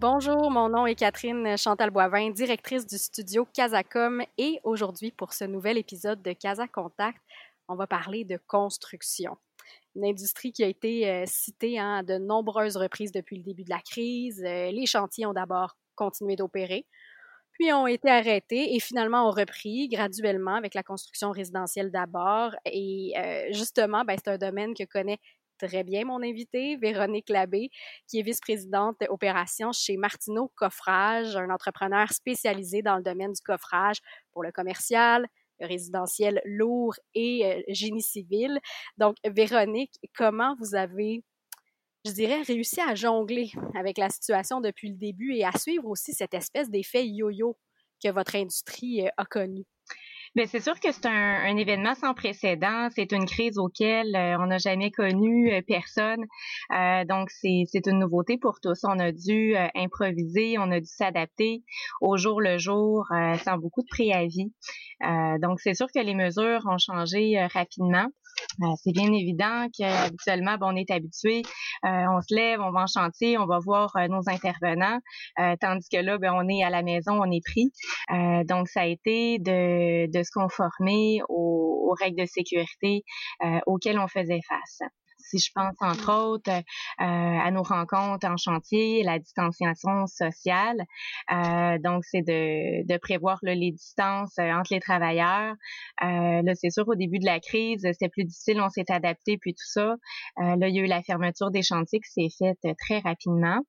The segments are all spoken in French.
Bonjour, mon nom est Catherine Chantal Boivin, directrice du studio Casacom et aujourd'hui pour ce nouvel épisode de Casa Contact, on va parler de construction. Une industrie qui a été euh, citée hein, à de nombreuses reprises depuis le début de la crise. Euh, les chantiers ont d'abord continué d'opérer, puis ont été arrêtés et finalement ont repris graduellement avec la construction résidentielle d'abord. Et euh, justement, ben, c'est un domaine que connaît très bien mon invité, Véronique Labbé, qui est vice-présidente opération chez Martineau Coffrage, un entrepreneur spécialisé dans le domaine du coffrage pour le commercial, le résidentiel lourd et euh, génie civil. Donc, Véronique, comment vous avez, je dirais, réussi à jongler avec la situation depuis le début et à suivre aussi cette espèce d'effet yo-yo que votre industrie euh, a connu? Bien, c'est sûr que c'est un, événement sans précédent. C'est une crise auquel euh, on n'a jamais connu euh, personne. Euh, donc, c'est une nouveauté pour tous. On a dû improviser, on a dû s'adapter au jour le jour sans beaucoup de préavis. donc, c'est sûr que les mesures ont changé rapidement. Euh, c'est bien évident qu'habituellement, bon, on est habitué, euh, on se lève, on va en chantier, on va voir euh, nos intervenants, tandis que là, ben, on est à la maison, on est pris. donc, ça a été de, de se conformer aux, aux règles de sécurité auxquelles on faisait face. Si je pense entre mmh. autres euh, à nos rencontres en chantier, la distanciation sociale, euh, donc c'est de, de prévoir les distances euh, entre les travailleurs. là, c'est sûr, au début de la crise, c'était plus difficile, on s'est adapté, puis tout ça. là, il y a eu la fermeture des chantiers qui s'est faite très rapidement.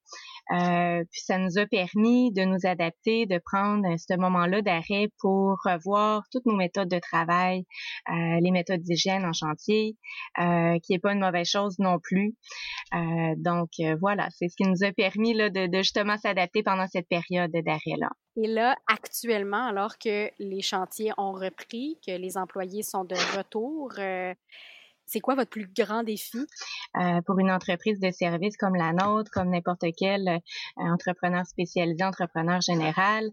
puis ça nous a permis de nous adapter, de prendre ce moment-là d'arrêt pour revoir toutes nos méthodes de travail, les méthodes d'hygiène en chantier, qui est pas une mauvaise non plus. Euh, donc euh, voilà, c'est ce qui nous a permis là, de, justement s'adapter pendant cette période d'arrêt-là. Et là, actuellement, alors que les chantiers ont repris, que les employés sont de retour, euh, c'est quoi votre plus grand défi? Euh, pour une entreprise de service comme la nôtre, comme n'importe quel euh, entrepreneur spécialisé, entrepreneur général,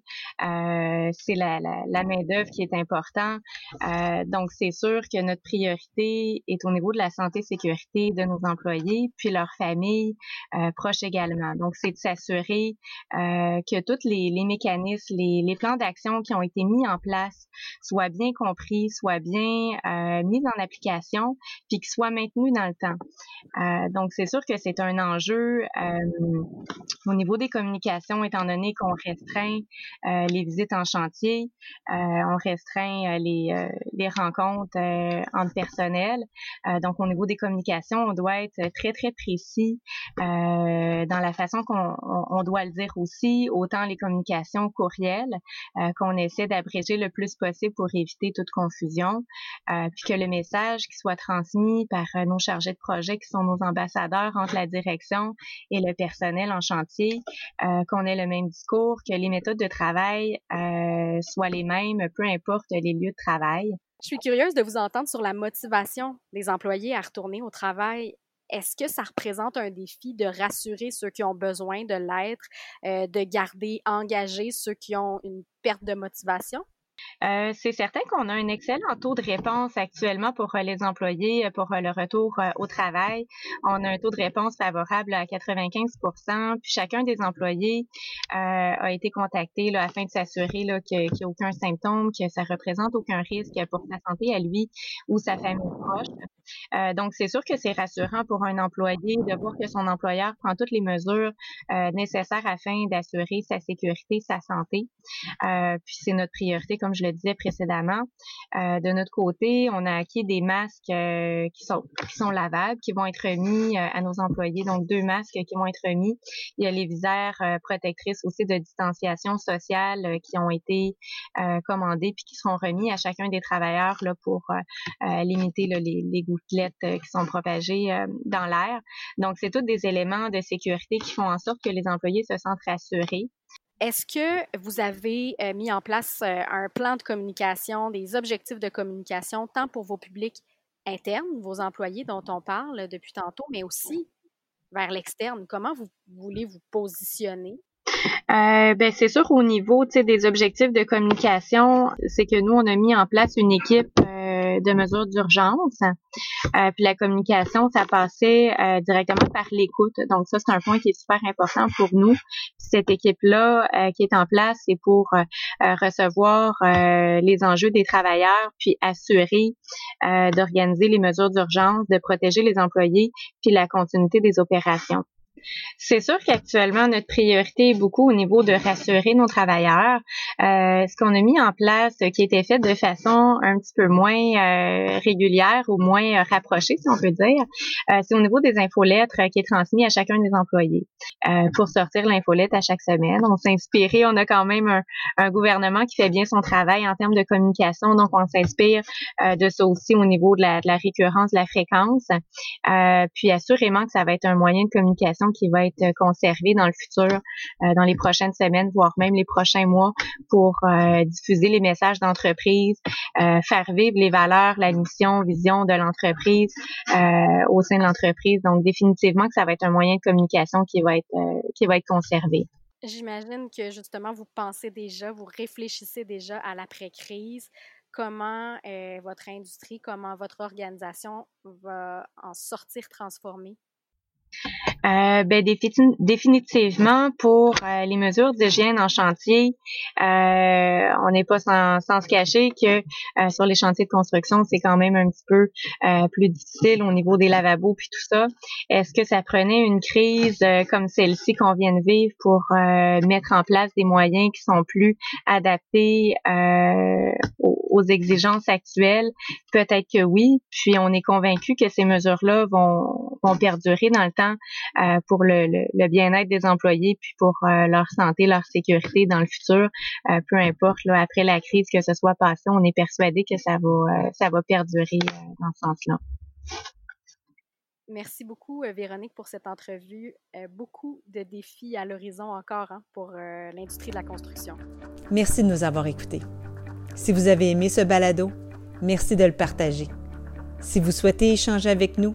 euh, c'est la, la, la main-d'œuvre qui est important. Euh, donc, c'est sûr que notre priorité est au niveau de la santé sécurité de nos employés, puis leurs familles euh, proches également. Donc, c'est de s'assurer que tous les, les mécanismes, les, les plans d'action qui ont été mis en place soient bien compris, soient bien mis en application puis qu'il soit maintenu dans le temps. Euh, donc, c'est sûr que c'est un enjeu euh, au niveau des communications, étant donné qu'on restreint euh, les visites en chantier, on restreint les, rencontres entre personnel. donc, au niveau des communications, on doit être très, très précis dans la façon qu'on on, doit le dire aussi, autant les communications courriels, qu'on essaie d'abréger le plus possible pour éviter toute confusion, puis que le message qui soit transmis par euh, nos chargés de projet qui sont nos ambassadeurs entre la direction et le personnel en chantier, euh, qu'on ait le même discours, que les méthodes de travail euh, soient les mêmes, peu importe les lieux de travail. Je suis curieuse de vous entendre sur la motivation des employés à retourner au travail est-ce que ça représente un défi de rassurer ceux qui ont besoin de l'être, de garder engagés ceux qui ont une perte de motivation? Euh, c'est certain qu'on a un excellent taux de réponse actuellement pour euh, les employés euh, pour le retour au travail. On a un taux de réponse favorable à 95% puis chacun des employés a été contacté afin de s'assurer qu'il n'y a aucun symptôme, que ça représente aucun risque pour sa santé à lui ou sa famille proche. Euh, donc, c'est sûr que c'est rassurant pour un employé de voir que son employeur prend toutes les mesures euh, nécessaires afin d'assurer sa sécurité, sa santé. Euh, puis, c'est notre priorité, comme je le disais précédemment. de notre côté, on a acquis des masques qui sont lavables, qui vont être remis à nos employés. Donc, deux masques qui vont être remis. Il y a les visières protectrices aussi de distanciation sociale qui ont été commandés puis qui seront remis à chacun des travailleurs là pour limiter les, les gouttelettes qui sont propagées dans l'air. Donc, c'est tous des éléments de sécurité qui font en sorte que les employés se sentent rassurés. Est-ce que vous avez mis en place un plan de communication, des objectifs de communication, tant pour vos publics internes, vos employés dont on parle depuis tantôt, mais aussi vers l'externe? Comment vous voulez vous positionner? Euh, ben c'est sûr au niveau des objectifs de communication, c'est que nous on a mis en place une équipe euh, de mesures d'urgence. Euh, puis la communication, ça passait euh, directement par l'écoute. Donc ça c'est un point qui est super important pour nous. Cette équipe là qui est en place, c'est pour recevoir les enjeux des travailleurs, puis assurer d'organiser les mesures d'urgence, de protéger les employés, puis la continuité des opérations. C'est sûr qu'actuellement, notre priorité est beaucoup au niveau de rassurer nos travailleurs. Euh, ce qu'on a mis en place, euh, qui était fait de façon un petit peu moins euh, régulière ou moins rapprochée, si on peut dire, c'est au niveau des infolettres qui est transmis à chacun des employés pour sortir l'infolette à chaque semaine. On s'est inspiré, on a quand même un, gouvernement qui fait bien son travail en termes de communication, donc on s'inspire de ça aussi au niveau de la, de la récurrence, de la fréquence. puis assurément que ça va être un moyen de communication qui va être conservé dans le futur, euh, dans les prochaines semaines, voire même les prochains mois, pour euh, diffuser les messages d'entreprise, euh, faire vivre les valeurs, la mission, vision de l'entreprise au sein de l'entreprise. Donc définitivement que ça va être un moyen de communication qui va être qui va être conservé. J'imagine que justement vous pensez déjà, vous réfléchissez déjà à l'après-crise comment votre industrie, comment votre organisation va en sortir transformée? Euh, ben, définitivement, pour euh, les mesures d'hygiène en chantier, euh, on n'est pas sans, sans, se cacher que sur les chantiers de construction, c'est quand même un petit peu plus difficile au niveau des lavabos puis tout ça. Est-ce que ça prenait une crise comme celle-ci qu'on vient de vivre pour mettre en place des moyens qui sont plus adaptés aux, aux, exigences actuelles? Peut-être que oui. Puis on est convaincu que ces mesures-là vont, vont perdurer dans le temps euh, pour le, le, bien-être des employés puis pour euh, leur santé, leur sécurité dans le futur. Euh, peu importe, là, après la crise que ce soit passé, on est persuadé que ça va, ça va perdurer dans ce sens-là. Merci beaucoup, Véronique, pour cette entrevue. beaucoup de défis à l'horizon encore hein, pour l'industrie de la construction. Merci de nous avoir écoutés. Si vous avez aimé ce balado, merci de le partager. Si vous souhaitez échanger avec nous,